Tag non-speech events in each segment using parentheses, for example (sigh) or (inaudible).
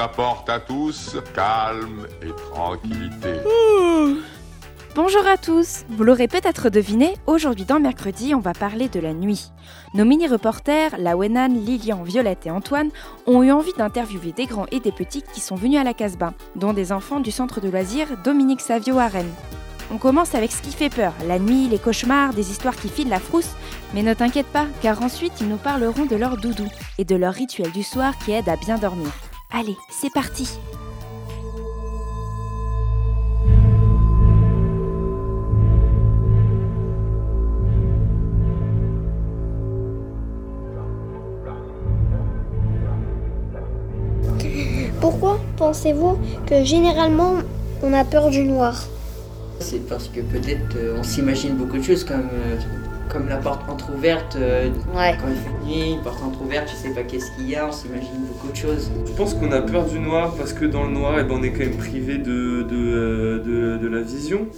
Apporte à tous calme et tranquillité. Bonjour à tous Vous l'aurez peut-être deviné, aujourd'hui dans Mercredi, on va parler de la nuit. Nos mini-reporters, Lawenan, Lilian, Violette et Antoine, ont eu envie d'interviewer des grands et des petits qui sont venus à la Casbah, dont des enfants du centre de loisirs Dominique Savio à Rennes. On commence avec ce qui fait peur, la nuit, les cauchemars, des histoires qui filent la frousse, mais ne t'inquiète pas, car ensuite ils nous parleront de leur doudou et de leur rituel du soir qui aide à bien dormir. Allez, c'est parti. Pourquoi pensez-vous que généralement on a peur du noir? C'est parce que peut-être euh, on s'imagine beaucoup de choses comme, euh, comme la porte entrouverte. euh, Ouais. Quand il fait nuit, une porte entrouverte, tu sais pas qu'est-ce qu'il y a, on s'imagine beaucoup de choses. Je pense qu'on a peur du noir parce que dans le noir, eh ben, on est quand même privé de, de, euh, de- de la vision,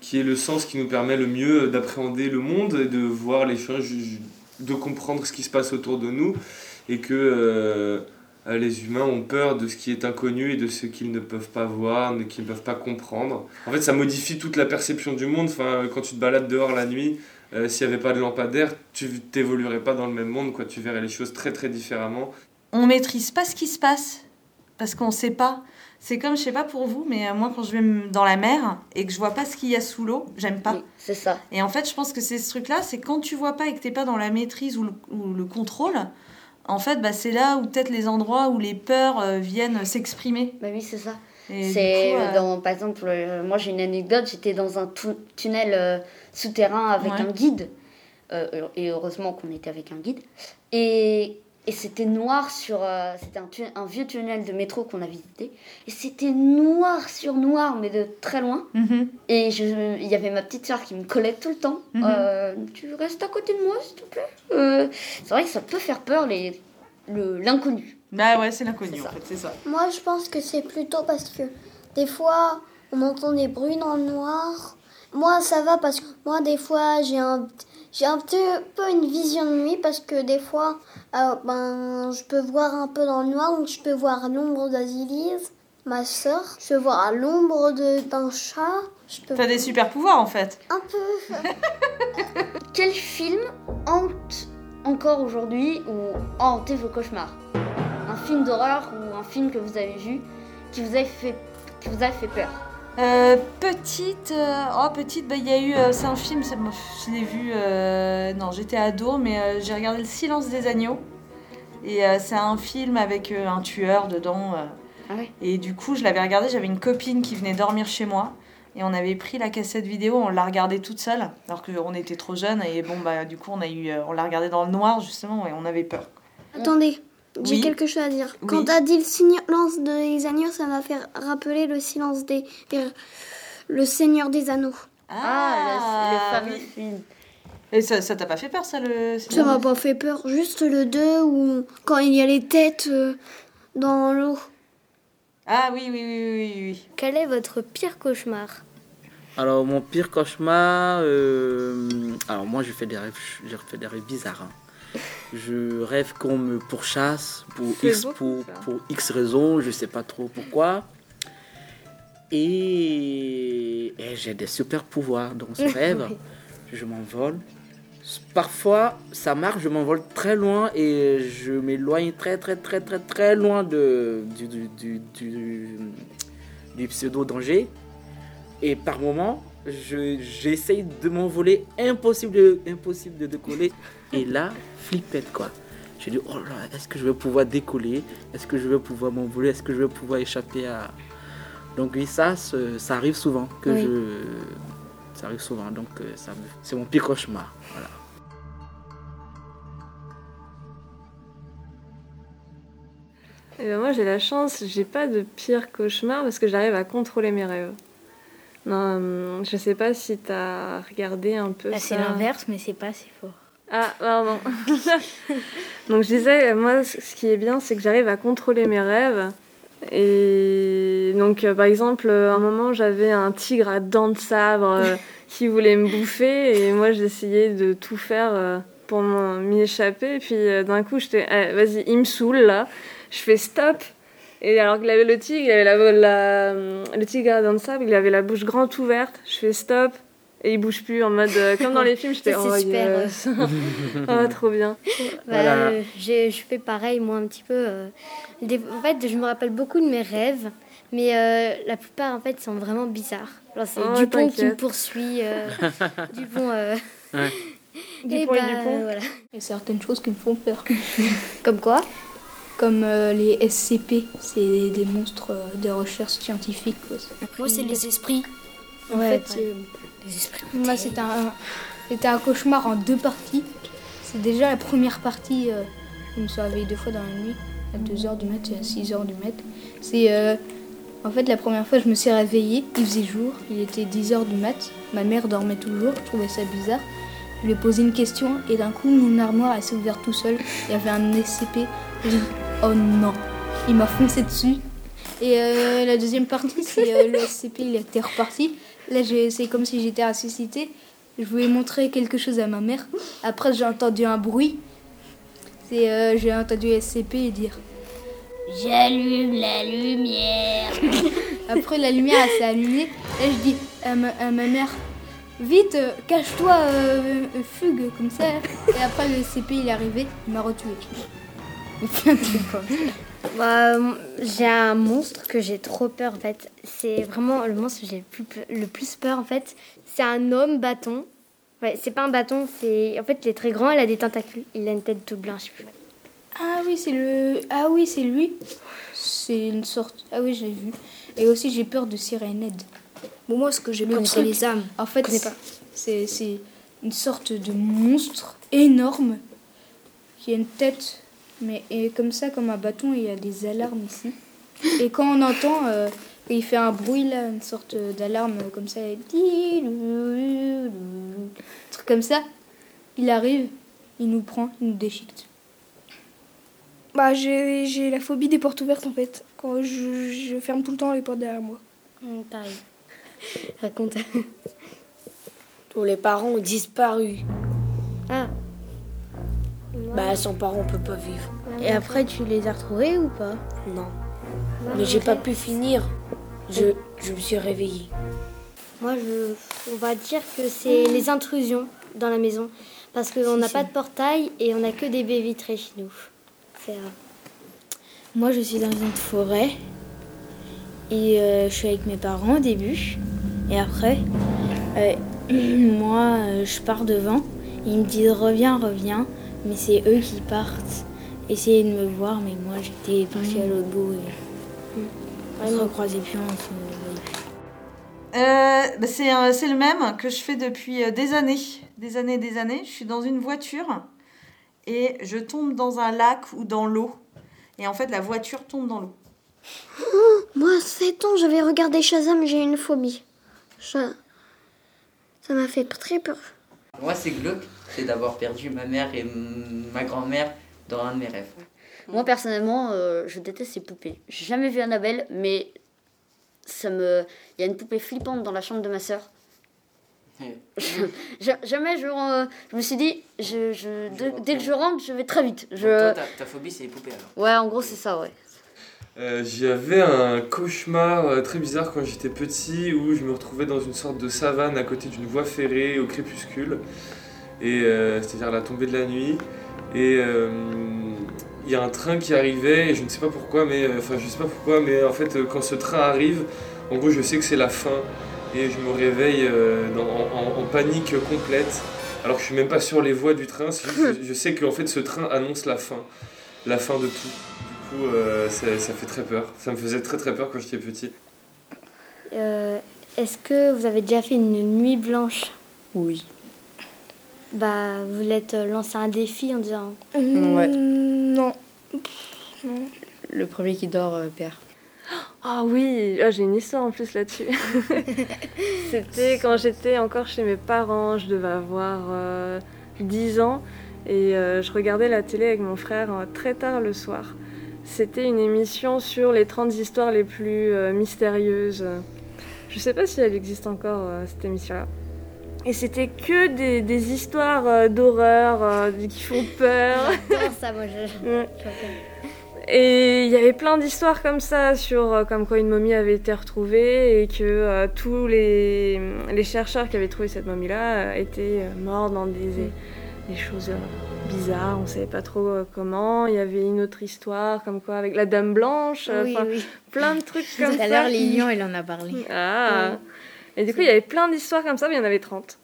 qui est le sens qui nous permet le mieux d'appréhender le monde et de voir les choses, de comprendre ce qui se passe autour de nous et que euh, euh, les humains ont peur de ce qui est inconnu et de ce qu'ils ne peuvent pas voir, de qu'ils ne peuvent pas comprendre. En fait, ça modifie toute la perception du monde. Enfin, quand tu te balades dehors la nuit, euh, s'il n'y avait pas de lampadaire, tu t'évoluerais pas dans le même monde, quoi. Tu verrais les choses très très différemment. On maîtrise pas ce qui se passe parce qu'on sait pas. C'est comme, je sais pas pour vous, mais euh, moi quand je vais dans la mer et que je vois pas ce qu'il y a sous l'eau, j'aime pas. Oui, c'est ça. Et en fait, je pense que c'est ce truc-là, c'est quand tu vois pas et que t'es pas dans la maîtrise ou le, ou le contrôle, en fait, bah, c'est là où peut-être les endroits où les peurs euh, viennent s'exprimer. Bah oui, c'est ça. C'est euh, dans, par exemple, euh, moi j'ai une anecdote, j'étais dans un tu- tunnel euh, souterrain avec Ouais. un guide, et heureusement qu'on était avec un guide, et, et c'était noir sur, c'était un, vieux tunnel de métro qu'on a visité, et c'était noir sur noir, mais de très loin, mhm. et il y avait ma petite soeur qui me collait tout le temps, Mhm. Tu restes à côté de moi s'il te plaît? C'est vrai que ça peut faire peur les, l'inconnu. Bah ouais, c'est l'inconnu en fait, c'est ça. Moi, je pense que c'est plutôt parce que des fois, on entend des bruits dans le noir. Moi, ça va parce que moi, des fois, j'ai un, j'ai un petit peu une vision de nuit parce que des fois, euh, ben, je peux voir un peu dans le noir, donc je peux voir l'ombre d'Azilise, ma soeur. Je peux voir l'ombre de- d'un chat. Je peux T'as des super pouvoirs en fait. un peu. (laughs) Quel film hante encore aujourd'hui ou hanté vos cauchemars? Un film d'horreur ou un film que vous avez vu qui vous a fait, qui vous a fait peur Euh, petite, euh, oh petite, bah il y a eu, euh, c'est un film, c'est- moi, je l'ai vu, euh, non j'étais ado, mais euh, j'ai regardé Le Silence des agneaux, et euh, c'est un film avec euh, un tueur dedans, euh, Ah ouais. Et du coup je l'avais regardé, j'avais une copine qui venait dormir chez moi, et on avait pris la cassette vidéo, on l'a regardée toute seule, alors qu'on était trop jeunes, et bon bah du coup on a eu, euh, on l'a regardé dans le noir justement, et on avait peur. Attendez, j'ai Oui. quelque chose à dire. Oui. Quand t'as dit le silence des agneaux, ça m'a fait rappeler le silence des, des- le Seigneur des Anneaux. Ah, le, le fameux oui. film. Et ça ça t'a pas fait peur ça le Ça m'a pas fait peur, juste le 2 où quand il y a les têtes euh, dans l'eau. Ah oui, oui, oui, oui, oui, oui. Quel est votre pire cauchemar? Alors, mon pire cauchemar, euh, alors moi, je fais des rêves, je fais des rêves bizarres. hein. Je rêve qu'on me pourchasse pour X, beau, pour, X raisons, je sais pas trop pourquoi. Et, et j'ai des super pouvoirs dans ce (laughs) rêve. Je m'envole. Parfois, ça marche, je m'envole très loin et je m'éloigne très, très, très, très, très loin de, du, du, du, du- du pseudo-danger. Et par je- j'essaye de m'envoler, impossible de, impossible de décoller. Et là, flippette quoi. Je dis, oh là, est-ce que je vais pouvoir décoller? Est-ce que je vais pouvoir m'envoler? Est-ce que je vais pouvoir échapper à... Donc oui, ça, ça arrive souvent que Oui. je Ça arrive souvent, donc euh, ça me- c'est mon pire cauchemar. Voilà. Eh ben, moi j'ai la chance, j'ai pas de pire cauchemar parce que j'arrive à contrôler mes rêves. Non, hum, je sais pas si t'as regardé un peu Bah, c'est l'inverse, mais c'est pas si fort. Ah, pardon. (laughs) Donc je disais, moi ce qui est bien c'est que j'arrive à contrôler mes rêves. Et donc euh, par exemple, euh, un moment j'avais un tigre à dents de sabre euh, (laughs) qui voulait me bouffer et moi j'essayais de tout faire pour m'y échapper. Et puis d'un coup j'étais, Eh, vas-y, il me saoule là. Je fais stop. Et alors qu'il avait le tigre, il avait la, la- le tigre sabre, il avait la bouche grande ouverte. Je fais stop. Et il bouge plus en mode euh, comme dans les films, j'étais oh c'est super. yes. (laughs) ah trop bien. Bah, euh, j'ai- je fais pareil, moi, un petit peu. euh, des- en fait, je me rappelle beaucoup de mes rêves, mais euh, la plupart, en fait, sont vraiment bizarres. C'est Oh, Dupont qui me poursuit. euh, (laughs) Dupont. euh, Ouais. (laughs) et Dupont et bah, Dupont. voilà. Il y a certaines choses qui me font peur. Comme quoi? Comme euh, les SCP, c'est des monstres euh, de recherche scientifique. quoi. Moi, c'est les esprits. En Ouais, fait, ouais. euh, Les esprits. moi, c'était un, c'était un cauchemar en deux parties. C'est déjà la première partie, euh, je me suis réveillée deux fois dans la nuit, à 2h du mat et à 6h du mat. C'est. en fait, la première fois, je me suis réveillée, il faisait jour, il était 10h du mat, ma mère dormait toujours, je trouvais ça bizarre. Je lui ai posé une question et d'un coup, mon armoire s'est ouverte tout seul. Il y avait un SCP. Oh non, il m'a foncé dessus. Et euh, la deuxième partie, c'est euh, le (laughs) SCP, il était reparti. Là, c'est comme si j'étais ressuscitée. Je voulais montrer quelque chose à ma mère. Après, j'ai entendu un bruit. C'est, euh, j'ai entendu SCP dire J'allume la lumière. (laughs) Après, la lumière s'est allumée. Là, je dis à ma, à ma mère Vite, cache-toi, fugue, comme ça. Et après, le SCP il est arrivé, il m'a retué. Bah, euh, j'ai un monstre que j'ai trop peur en fait. C'est vraiment le monstre que j'ai le plus, peur en fait. C'est un homme bâton. Ouais, c'est pas un bâton, c'est. En fait, il est très grand, il a des tentacules. Il a une tête toute blanche. Ah oui, c'est le. Ah oui, c'est lui. C'est une sorte. Ah oui, j'ai vu. Et aussi, j'ai peur de Sirenhead. Bon, moi, ce que j'ai peur, c'est les âmes. En fait, c'est c'est une sorte de monstre énorme qui a une tête, mais et comme ça, comme un bâton, il y a des alarmes ici. Et quand on entend, euh, il fait un bruit là, une sorte d'alarme comme ça, un truc comme ça, il arrive, il nous prend, il nous déchiquette. Bah, j'ai j'ai la phobie des portes ouvertes en fait. Quand je, je ferme tout le temps les portes derrière moi. Hum, pareil. Raconte. Tous les parents ont disparu. Ah. Bah, sans parents, on peut pas vivre. Et après, tu les as retrouvés ou pas? Non. Mais j'ai pas pu finir. Je, je me suis réveillée. Moi, je, on va dire que c'est les intrusions dans la maison. Parce qu'on n'a pas de portail et on n'a que des baies vitrées chez nous. C'est, euh, Moi, je suis dans une forêt. Et euh, je suis avec mes parents au début. Et après, euh, (clears throat) moi, je pars devant. Ils me disent reviens, reviens. Mais c'est eux qui partent. Essayer de me voir, mais moi, j'étais partie à l'autre bout. Et... On se recroisait plus, on se. Euh, bah, c'est euh, c'est le même que je fais depuis euh, des années, des années, des années. Je suis dans une voiture et je tombe dans un lac ou dans l'eau. Et en fait, la voiture tombe dans l'eau. (gasps) Moi, à 7 ans, j'avais regardé Shazam, j'ai une phobie. Ça ça m'a fait très peur. Moi, c'est glauque, c'est d'avoir perdu ma mère et ma grand-mère dans un de mes rêves. Moi, personnellement, euh, je déteste ces poupées. J'ai jamais vu Annabelle, mais ça me... il y a une poupée flippante dans la chambre de ma sœur. Jamais je, euh, je me suis dit, je, je, dès- dès que je rentre, je vais très vite. Je... Donc, toi, ta, ta phobie, c'est les poupées alors Ouais, en gros, c'est ça, ouais. Euh, J'avais un cauchemar euh, très bizarre quand j'étais petit où je me retrouvais dans une sorte de savane à côté d'une voie ferrée au crépuscule, et euh, c'est-à-dire la tombée de la nuit. Et euh, il y a un train qui arrivait et je ne sais pas pourquoi, mais euh, enfin je sais pas pourquoi, mais en fait quand ce train arrive, en gros je sais que c'est la fin et je me réveille dans- en, en- en panique complète. Alors que je suis même pas sur les voies du train, (laughs) je, je sais qu'en fait ce train annonce la fin, la fin de tout. Du coup, euh, ça, ça fait très peur. Ça me faisait très très peur quand j'étais petit. Euh, Est-ce que vous avez déjà fait une nuit blanche? Oui. Bah, vous l'êtes lancé un défi en disant. Ouais. Non. Le premier qui dort euh, perd. Ah oui, ah, j'ai une histoire en plus là-dessus. (laughs) C'était quand j'étais encore chez mes parents, je devais avoir euh, 10 ans et euh, je regardais la télé avec mon frère euh, très tard le soir. C'était une émission sur les 30 histoires les plus euh, mystérieuses. Je sais pas si elle existe encore euh, cette émission-là. Et c'était que des, des histoires euh, d'horreur euh, qui font peur. (laughs) Ça, moi je. Ouais. Et il y avait plein d'histoires comme ça sur euh, comme quoi une momie avait été retrouvée et que euh, tous les, les chercheurs qui avaient trouvé cette momie-là euh, étaient morts dans des, des choses euh, bizarres, on ne savait pas trop comment. Il y avait une autre histoire comme quoi avec la Dame Blanche, Oui, oui. plein de trucs comme Tout ça. à l'heure, Lilian, il en a parlé. Ah Et du coup, il y avait plein d'histoires comme ça, mais il y en avait 30.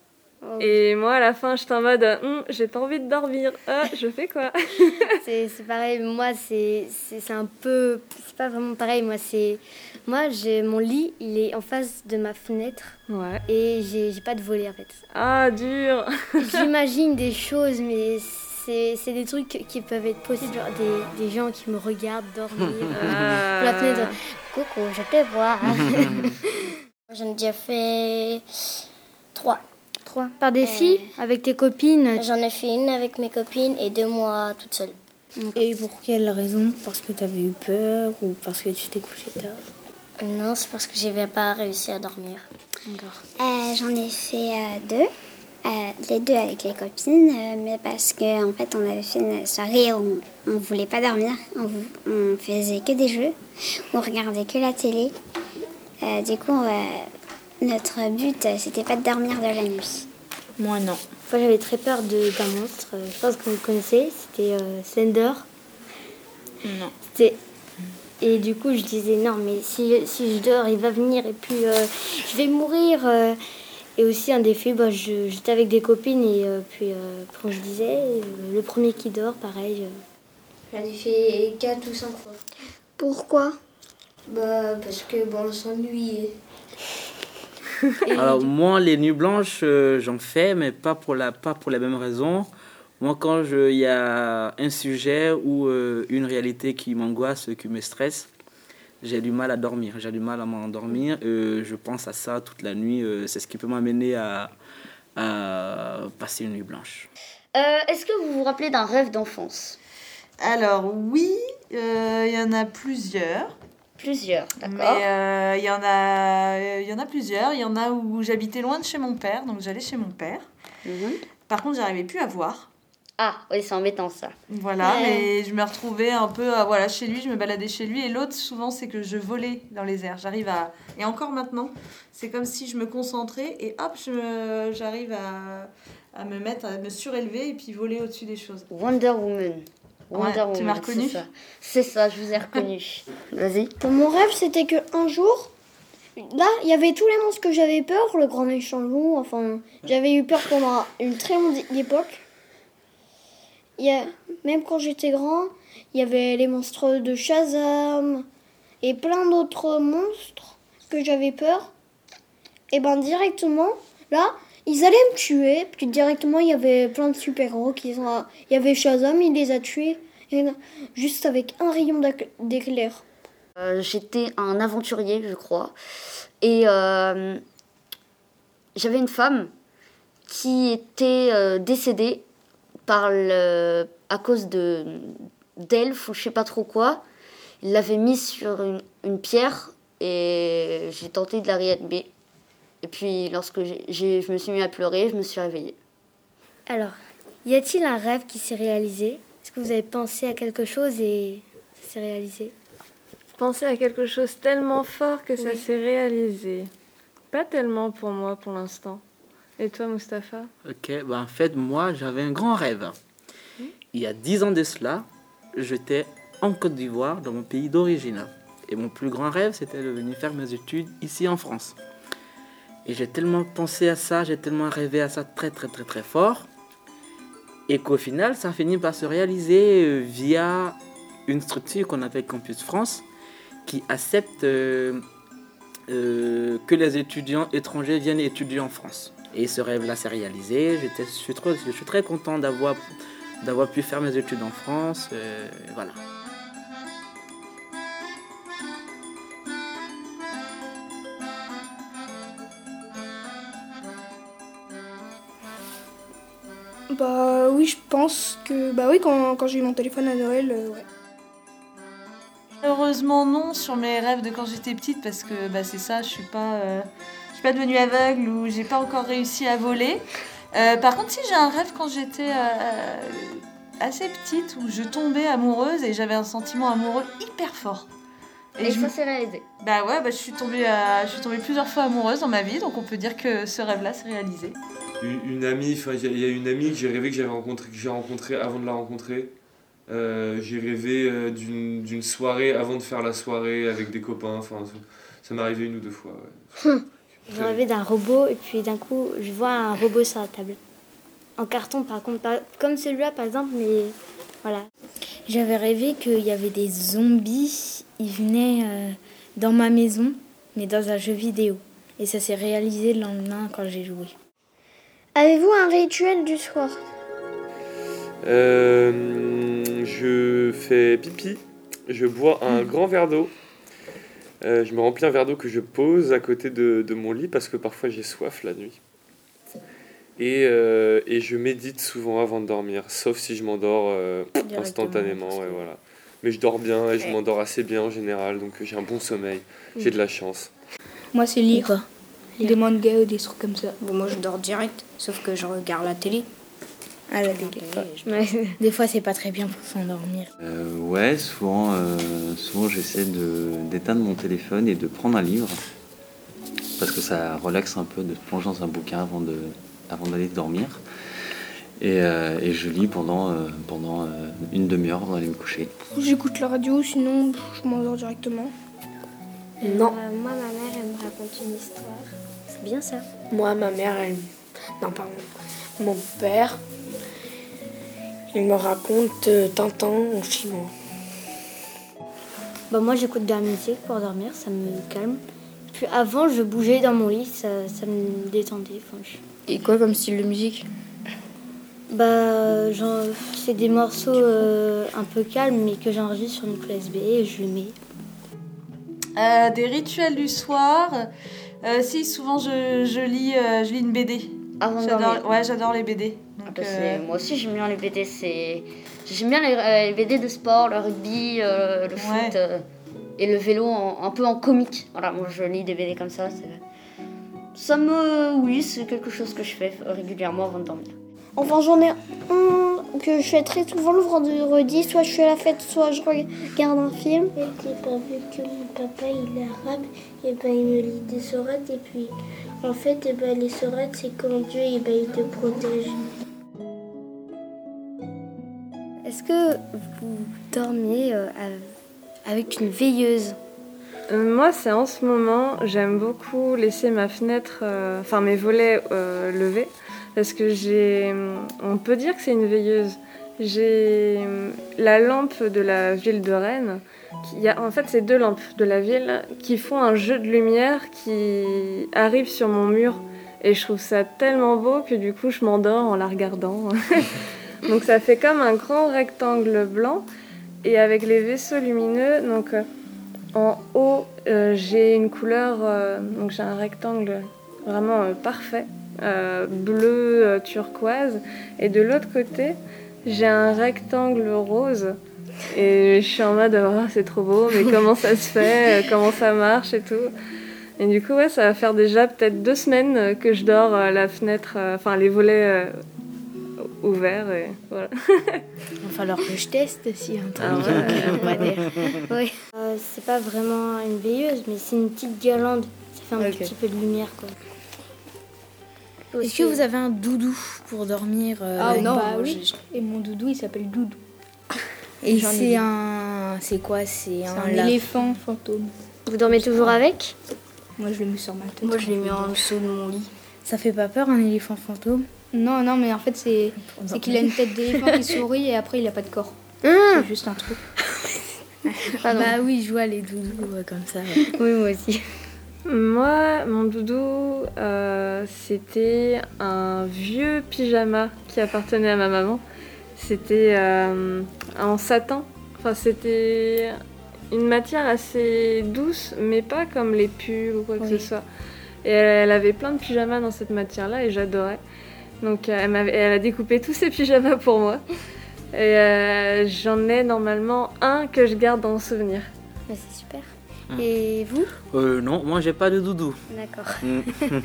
Et moi, à la fin, j'étais en mode, Hum, j'ai pas envie de dormir. Ah, je fais quoi? (laughs) C'est c'est pareil, moi c'est c'est- c'est un peu. C'est pas vraiment pareil, moi c'est. Moi, j'ai mon lit, il est en face de ma fenêtre. Ouais. Et j'ai j'ai pas de volet en fait. Ah, dur (laughs) J'imagine des choses, mais c'est c'est des trucs qui peuvent être possibles. Genre des, des gens qui me regardent dormir. Ah. euh, la fenêtre. Coucou, je te vois. (laughs) J'en ai déjà fait trois. Trois. Par des filles Avec tes copines J'en ai fait une avec mes copines et deux mois toute seule. Et pour quelle raison? Parce que tu avais eu peur ou parce que tu t'es couché tard? Non, c'est parce que j'avais pas réussi à dormir. Euh, J'en ai fait euh, deux. Euh, les deux avec les copines, euh, mais parce que en fait on avait fait une soirée où on, on voulait pas dormir, on, on faisait que des jeux, on regardait que la télé. Euh, du coup, euh, notre but euh, c'était pas de dormir de la nuit. Moi non. Moi j'avais très peur de- d'un monstre. euh, Je pense que vous connaissez. C'était euh, Slender. Non. C'était- Et du coup, je disais non, mais si, si je dors, il va venir et puis euh, je vais mourir. Et aussi, un défi, bah, je- j'étais avec des copines et euh, puis, euh, comme je disais, le premier qui dort, pareil. euh. J'en ai fait 4 ou 5 fois. Pourquoi? Bah, parce que bon, on s'ennuyait. (laughs) Alors moi, les nuits blanches, euh, j'en fais, mais pas pour, la, pas pour la même raison. Moi, quand je- il y a un sujet ou euh, une réalité qui m'angoisse, qui me stresse, j'ai du mal à dormir. J'ai du mal à m'endormir. Euh, je pense à ça toute la nuit. euh, C'est ce qui peut m'amener à, à passer une nuit blanche. Euh, Est-ce que vous vous rappelez d'un rêve d'enfance? Alors oui, euh, il y en a plusieurs. Plusieurs, Mais d'accord. euh, il y en a, il y en a plusieurs. Il y en a où j'habitais loin de chez mon père, donc j'allais chez mon père. Par contre, j'arrivais plus à voir. Ah, oui, c'est embêtant ça. Voilà, mais je me retrouvais un peu à, voilà, chez lui, je me baladais chez lui. Et l'autre, souvent, c'est que je volais dans les airs. J'arrive à. Et encore maintenant, c'est comme si je me concentrais et hop, je me- j'arrive à, à me mettre, à me surélever et puis voler au-dessus des choses. Wonder Woman. Wonder Ouais, tu m'as reconnu c'est ça. Je vous ai reconnu. (laughs) Vas-y. Mon rêve, c'était que un jour, là, il y avait tous les monstres que j'avais peur, le grand méchant loup, enfin, j'avais eu peur pendant une très longue époque. Il y a, même quand j'étais grand, il y avait les monstres de Shazam et plein d'autres monstres que j'avais peur. Et ben directement, là, ils allaient me tuer. Puis directement, il y avait plein de super-héros qui sont. Il y avait Shazam, il les a tués. Juste avec un rayon d'éclair. Euh, J'étais un aventurier, je crois. Et euh, j'avais une femme qui était euh, décédée par le, à cause de d'elfes ou je sais pas trop quoi. Il l'avait mise sur une, une pierre et j'ai tenté de la réanimer. Et puis lorsque j'ai- j'ai- je me suis mis à pleurer, je me suis réveillée. Alors, y a-t-il un rêve qui s'est réalisé? Est-ce que vous avez pensé à quelque chose et ça s'est réalisé? Penser à quelque chose tellement fort que ça Oui. s'est réalisé. Pas tellement pour moi pour l'instant. Et toi, Mustapha? Ok, bah en fait, moi, j'avais un grand rêve. Il y a dix ans de cela, j'étais en Côte d'Ivoire, dans mon pays d'origine. Et mon plus grand rêve, c'était de venir faire mes études ici en France. Et j'ai tellement pensé à ça, j'ai tellement rêvé à ça très très très très fort. Et qu'au final, ça a fini par se réaliser euh, via une structure qu'on appelle Campus France, qui accepte euh, euh, que les étudiants étrangers viennent étudier en France. Et ce rêve-là s'est réalisé. Je, suis très content d'avoir, pu faire mes études en France. voilà. Pense que. Bah oui, quand, quand j'ai eu mon téléphone à Noël, euh, ouais. Heureusement non sur mes rêves de quand j'étais petite parce que bah, c'est ça, je suis pas, euh, suis pas devenue aveugle ou j'ai pas encore réussi à voler. Euh, par contre, si j'ai un rêve quand j'étais assez petite où je tombais amoureuse et j'avais un sentiment amoureux hyper fort. Et je ça s'est réalisé. Bah ouais, bah, je, suis tombée, euh, je suis tombée plusieurs fois amoureuse dans ma vie, donc on peut dire que ce rêve-là s'est réalisé. Une, une amie, enfin il y, a- il y a une amie que j'ai rêvé que j'avais rencontré, que j'ai rencontrée avant de la rencontrer. Euh, j'ai rêvé euh, d'une d'une soirée avant de faire la soirée avec des copains. Enfin, ça, ça m'est arrivé une ou deux fois. ouais. J'ai rêvé d'un robot et puis d'un coup, je vois un robot sur la table. En carton, par contre, comme celui-là, par exemple, mais voilà. J'avais rêvé qu'il y avait des zombies. Ils venaient euh, dans ma maison, mais dans un jeu vidéo. Et ça s'est réalisé le lendemain quand j'ai joué. Avez-vous un rituel du soir? Euh, je fais pipi, je bois un grand verre d'eau. Euh, je me remplis un verre d'eau que je pose à côté de, de mon lit parce que parfois j'ai soif la nuit. Et, euh, et je médite souvent avant de dormir, sauf si je m'endors euh, instantanément. Ouais, voilà. Mais je dors bien et je Ouais. m'endors assez bien en général, donc j'ai un bon sommeil. J'ai de la chance. Moi, c'est lire. Quoi Des mangas ou des trucs comme ça. Bon, moi, je dors direct, sauf que je regarde la télé. À la télé. Des fois, c'est pas très bien pour s'endormir. Euh, ouais, souvent, euh, souvent j'essaie de- d'éteindre mon téléphone et de prendre un livre. Parce que ça relaxe un peu de se plonger dans un bouquin avant de avant d'aller dormir. Et, euh, et je lis pendant, euh, pendant euh, une demi-heure avant d'aller me coucher. J'écoute la radio, sinon je m'endors directement. Non. Euh, moi, ma mère, elle me raconte une histoire. C'est bien ça. Moi, ma mère, elle. Non, pardon. Mon père, il me raconte euh, Tintin en chinois. Bah, moi, j'écoute de la musique pour dormir, ça me calme. Puis avant, je bougeais dans mon lit, ça, ça me détendait. Enfin, je- Et quoi comme style de musique? Bah, genre, c'est des morceaux euh, un peu calmes, mais que j'enregistre sur une clé USB et je le mets. Euh, des rituels du soir. Euh, si, souvent je, je lis, euh, je lis une BD. De J'adore-. Ouais, j'adore les BD. Ah bah, euh, Moi aussi j'aime bien les BD, c'est j'aime bien les, euh, les BD de sport, le rugby, euh, le foot euh, et le vélo en- un peu en comique. Voilà, moi je lis des BD comme ça. c'est- Ça me, oui, c'est quelque chose que je fais régulièrement avant de dormir. Enfin, j'en ai un que je fais très souvent le vendredi. Soit je fais la fête, soit je regarde un film. Et j'ai pas vu que mon papa il est arabe, et ben il me lit des sourates et puis en fait et ben, les sourates c'est quand Dieu et ben, il te protège. Est-ce que vous dormiez euh, av- avec une veilleuse? Moi, c'est en ce moment, j'aime beaucoup laisser ma fenêtre, euh, enfin mes volets euh, levés, parce que j'ai, on peut dire que c'est une veilleuse. J'ai euh, la lampe de la ville de Rennes. Qui, y a, en fait, c'est deux lampes de la ville qui font un jeu de lumière qui arrive sur mon mur. Et je trouve ça tellement beau que du coup, je m'endors en la regardant. (laughs) donc ça fait comme un grand rectangle blanc et avec les vaisseaux lumineux. Donc euh, en haut, euh, j'ai une couleur, euh, donc j'ai un rectangle vraiment euh, parfait, bleu turquoise. Et de l'autre côté, j'ai un rectangle rose. Et je suis en mode, oh, c'est trop beau, mais (laughs) comment ça se fait, comment ça marche et tout. Et du coup, ouais, ça va faire déjà peut-être deux semaines que je dors à la fenêtre, enfin les volets ouverts. Et voilà. Il va falloir que je teste si un truc Ah ouais. euh, (laughs) on va dire. Oui. Euh, c'est pas vraiment une veilleuse, mais c'est une petite guirlande. Ça fait un petit peu de lumière, quoi. Est-ce que vous avez un doudou pour dormir euh, Ah non, Bah oui. Et mon doudou il s'appelle Doudou. Et c'est un. C'est quoi C'est C'est un, un éléphant fantôme. Vous dormez toujours avec Moi je l'ai mis sur ma tête. Moi, je l'ai mis en dessous de mon lit. Ça fait pas peur un éléphant fantôme? Non, non, mais en fait c'est qu'il a une tête d'éléphant qui (laughs) sourit et après il a pas de corps. Ah. C'est juste un truc. (laughs) Bah oui, je vois les doudous euh, comme ça. ouais. (laughs) Oui, moi aussi. Moi, mon doudou, euh, c'était un vieux pyjama qui appartenait à ma maman. C'était euh, en satin. Enfin, c'était une matière assez douce, mais pas comme les pulls ou quoi que Oui. ce soit. Et elle, elle avait plein de pyjamas dans cette matière-là et j'adorais. Donc euh, elle, a découpé tous ces pyjamas pour moi. Et euh, j'en ai normalement un que je garde en souvenir. Mais c'est super. Hmm. Et vous? Euh, non, moi j'ai pas de doudou. D'accord. Mm. (laughs)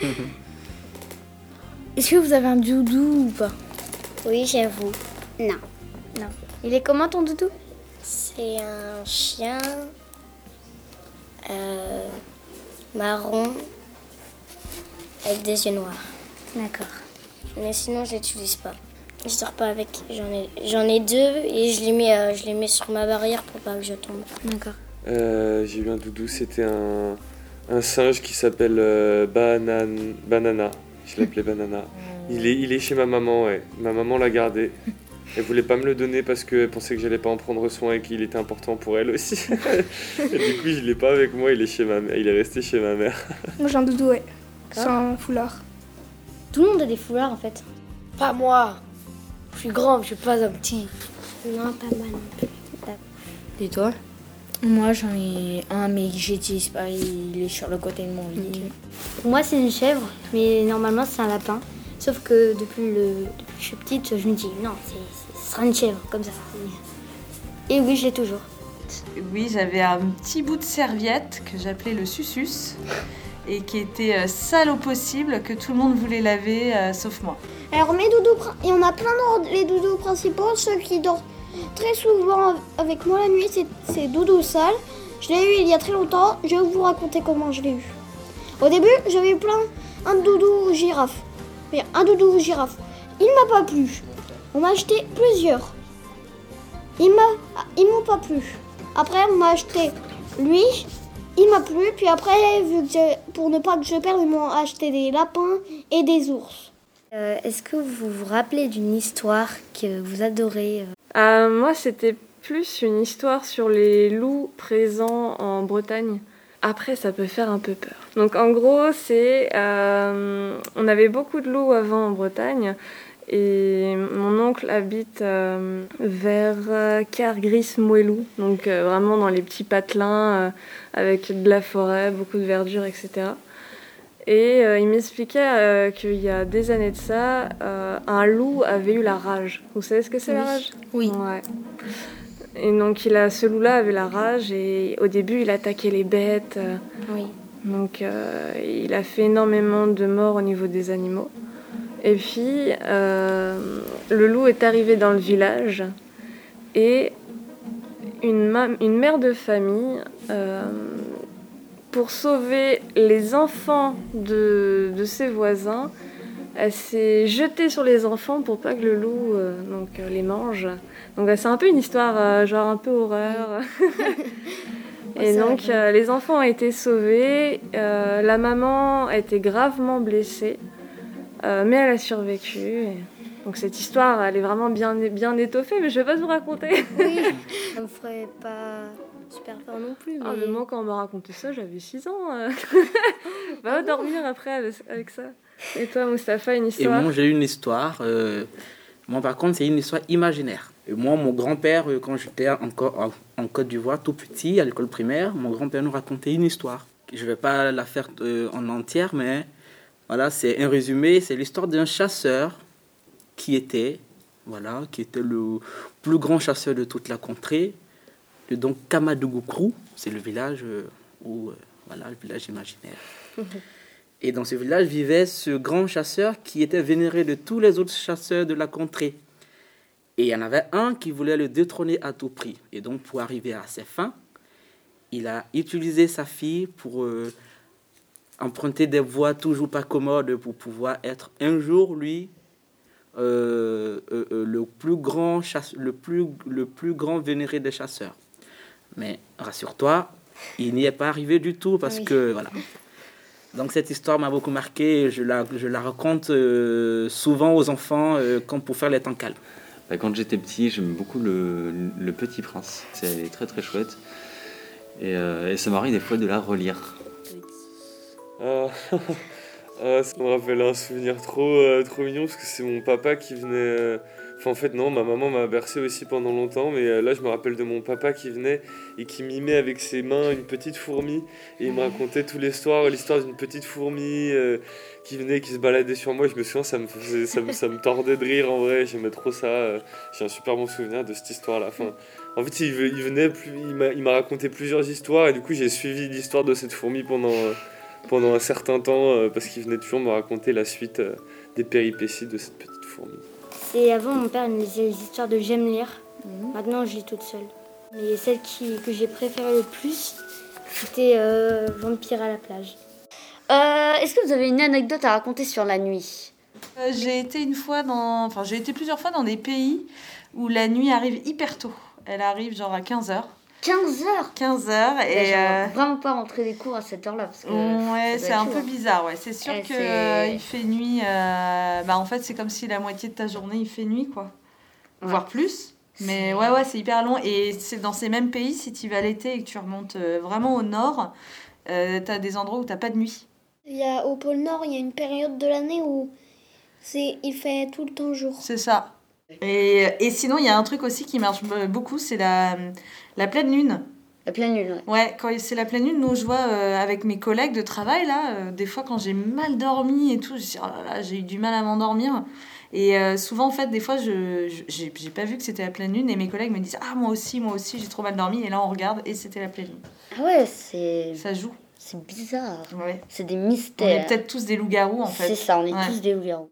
Est-ce que vous avez un doudou ou pas? Oui, j'avoue. Non. Non. Il est comment ton doudou? C'est un chien euh, marron avec des yeux noirs. D'accord. Mais sinon, je l'utilise pas. Je dors pas avec. J'en ai, j'en ai deux et je les mets, euh, je les mets sur ma barrière pour pas que je tombe. D'accord. Euh, J'ai eu un doudou, c'était un, un singe qui s'appelle euh, Banan- Banana. Je l'appelais Banana. (laughs) Il est, il est chez ma maman, ouais. Ma maman l'a gardé. Elle voulait pas me le donner parce qu'elle pensait que j'allais pas en prendre soin et qu'il était important pour elle aussi. (laughs) et du coup, je l'ai pas avec moi, il est chez ma mère. Il est resté chez ma mère. Moi j'ai un doudou, ouais. C'est un foulard. Tout le monde a des foulards en fait. Pas moi. Je suis grand, je suis pas un petit. Non, pas mal non plus. Et toi? Moi j'en ai un mais j'utilise pas, il est sur le côté de mon lit. Pour moi, c'est une chèvre, mais normalement, c'est un lapin. Sauf que depuis, le, depuis que je suis petite, je me dis non, ce sera une chèvre, comme ça. Et oui, je l'ai toujours. Oui, j'avais un petit bout de serviette que j'appelais le susus et qui était euh, sale au possible, que tout le monde voulait laver, euh, sauf moi. Alors mes doudous, y en a plein dans les doudous principaux, ceux qui dorment très souvent avec moi la nuit, c'est, doudou sale. Je l'ai eu il y a très longtemps, je vais vous raconter comment je l'ai eu. Au début, j'avais plein, un doudou girafe. Un doudou girafe, il m'a pas plu. On m'a acheté plusieurs. Il m'a, ils m'ont pas plu. Après, on m'a acheté lui, il m'a plu. Puis après, vu que j'ai- pour ne pas que je perde, ils m'ont acheté des lapins et des ours. Euh, est-ce que vous vous rappelez d'une histoire que vous adorez euh Euh, moi, c'était plus une histoire sur les loups présents en Bretagne. Après, ça peut faire un peu peur. Donc, en gros, c'est. euh, on avait beaucoup de loups avant en Bretagne. Et mon oncle habite euh, vers euh, Cargris-Moellou, donc euh, vraiment dans les petits patelins euh, avec de la forêt, beaucoup de verdure, etc. Et euh, il m'expliquait euh, qu'il y a des années de ça, euh, un loup avait eu la rage. Vous savez ce que c'est la rage? Oui. Ouais. Et donc il a, ce loup-là avait la rage et au début il attaquait les bêtes. euh, Oui. donc euh, il a fait énormément de morts au niveau des animaux. Et puis euh, le loup est arrivé dans le village et une, mère de famille, euh, pour sauver les enfants de, de ses voisins, elle s'est jetée sur les enfants pour pas que le loup euh, donc, les mange. Donc euh, c'est un peu une histoire genre un peu horreur. (laughs) (laughs) Et donc les enfants ont été sauvés, la maman a été gravement blessée, euh, mais elle a survécu. Et Donc cette histoire, elle est vraiment bien, bien étoffée, mais je vais pas vous raconter. Oui, (laughs) ça me ferait pas super peur non plus. Ah, mais- moi, quand on m'a raconté ça, j'avais 6 ans. euh. (laughs) Va dormir après avec, ça. Et toi, Mustapha, une Et histoire moi, j'ai une histoire. euh, moi, par contre, c'est une histoire imaginaire. Et moi, mon grand-père, euh, quand j'étais encore en, Côte d'Ivoire, tout petit, à l'école primaire, mon grand-père nous racontait une histoire. Je ne vais pas la faire en entière, mais voilà, c'est un résumé. C'est l'histoire d'un chasseur qui était, voilà, qui était le plus grand chasseur de toute la contrée. Et donc, Kamadougoukrou, c'est le village euh, où, euh, voilà, le village imaginaire. (laughs) Et dans ce village vivait ce grand chasseur qui était vénéré de tous les autres chasseurs de la contrée. Et il y en avait un qui voulait le détrôner à tout prix. Et donc, pour arriver à ses fins, il a utilisé sa fille pour euh, emprunter des voies toujours pas commodes pour pouvoir être un jour, lui, euh, euh, euh, le, plus grand chasse, le, plus, le plus grand vénéré des chasseurs. Mais rassure-toi, il n'y est pas arrivé du tout parce Oui. que, voilà. Donc cette histoire m'a beaucoup marqué. et Je la, je la raconte euh, souvent aux enfants euh, comme pour faire les temps calmes. Bah, quand j'étais petit, j'aimais beaucoup le, le Petit Prince. C'est très très chouette. Et, euh, et ça m'arrive des fois de la relire. Ah, (laughs) ça me rappelle un souvenir trop, euh, trop mignon parce que c'est mon papa qui venait. Enfin, en fait, non, ma maman m'a bercé aussi pendant longtemps, mais là, je me rappelle de mon papa qui venait et qui mimait avec ses mains une petite fourmi. Et il me racontait toute l'histoire, l'histoire d'une petite fourmi qui venait, qui se baladait sur moi. Je me souviens, ça me, ça me, ça me tordait de rire en vrai. J'aimais trop ça. J'ai un super bon souvenir de cette histoire-là. En fait, il, il venait, il m'a raconté plusieurs histoires et du coup, j'ai suivi l'histoire de cette fourmi pendant. Pendant un certain temps euh, parce qu'il venait toujours me raconter la suite euh, des péripéties de cette petite fourmi. C'est avant, mon père me lisait les histoires de J'aime lire. Maintenant, je lis toute seule. Mais celle qui, que j'ai préférée le plus, c'était euh, Vampire à la plage. Euh, Est-ce que vous avez une anecdote à raconter sur la nuit? Euh, j'ai été une fois dans. Enfin, j'ai été plusieurs fois dans des pays où la nuit arrive hyper tôt. Elle arrive genre à 15h. 15h 15h et. euh, vraiment pas rentrer des cours à cette heure-là. parce que Ouais, c'est un peu hein. bizarre, ouais. C'est sûr Eh, que il fait nuit. euh, Bah, en fait, c'est comme si la moitié de ta journée il fait nuit, quoi. Voire plus. Mais ouais, ouais, c'est hyper long. Et c'est dans ces mêmes pays, si tu vas l'été et que tu remontes euh, vraiment au nord, euh, t'as des endroits où t'as pas de nuit. Il y a, au pôle Nord, il y a une période de l'année où c'est, il fait tout le temps jour. C'est ça. Et, et sinon, il y a un truc aussi qui marche be- beaucoup, c'est la, la pleine lune. La pleine lune, ouais. quand c'est la pleine lune, nous, je vois euh, avec mes collègues de travail, là, euh, des fois, quand j'ai mal dormi et tout, je dis, oh là là, j'ai eu du mal à m'endormir. Et euh, souvent, en fait, des fois, je j'ai pas vu que c'était la pleine lune et mes collègues me disent, ah, moi aussi, moi aussi, j'ai trop mal dormi. Et là, on regarde et c'était la pleine lune. Ah ouais, c'est. Ça joue. C'est bizarre. Ouais. C'est des On mystères. est peut-être tous des loups-garous, en fait. C'est ça, on est Ouais. tous des loups-garous.